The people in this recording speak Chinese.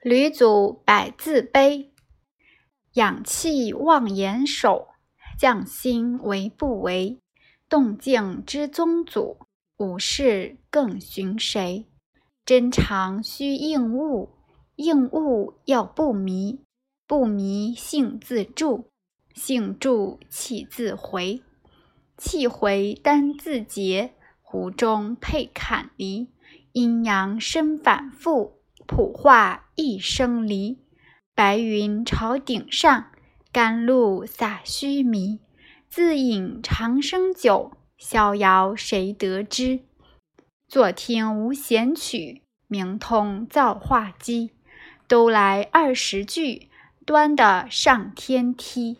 吕祖百字碑，养气望言守，匠心为不为。动静之宗祖，武士更寻谁？真常须应物，应物要不迷。不迷性自助，性助气自回。气回丹自结，湖中配坎离。阴阳生反复，普化一生离。白云朝顶上，甘露洒须弥。自饮长生酒，逍遥谁得知？坐听无弦曲，明通造化机。都来二十句，端的上天梯。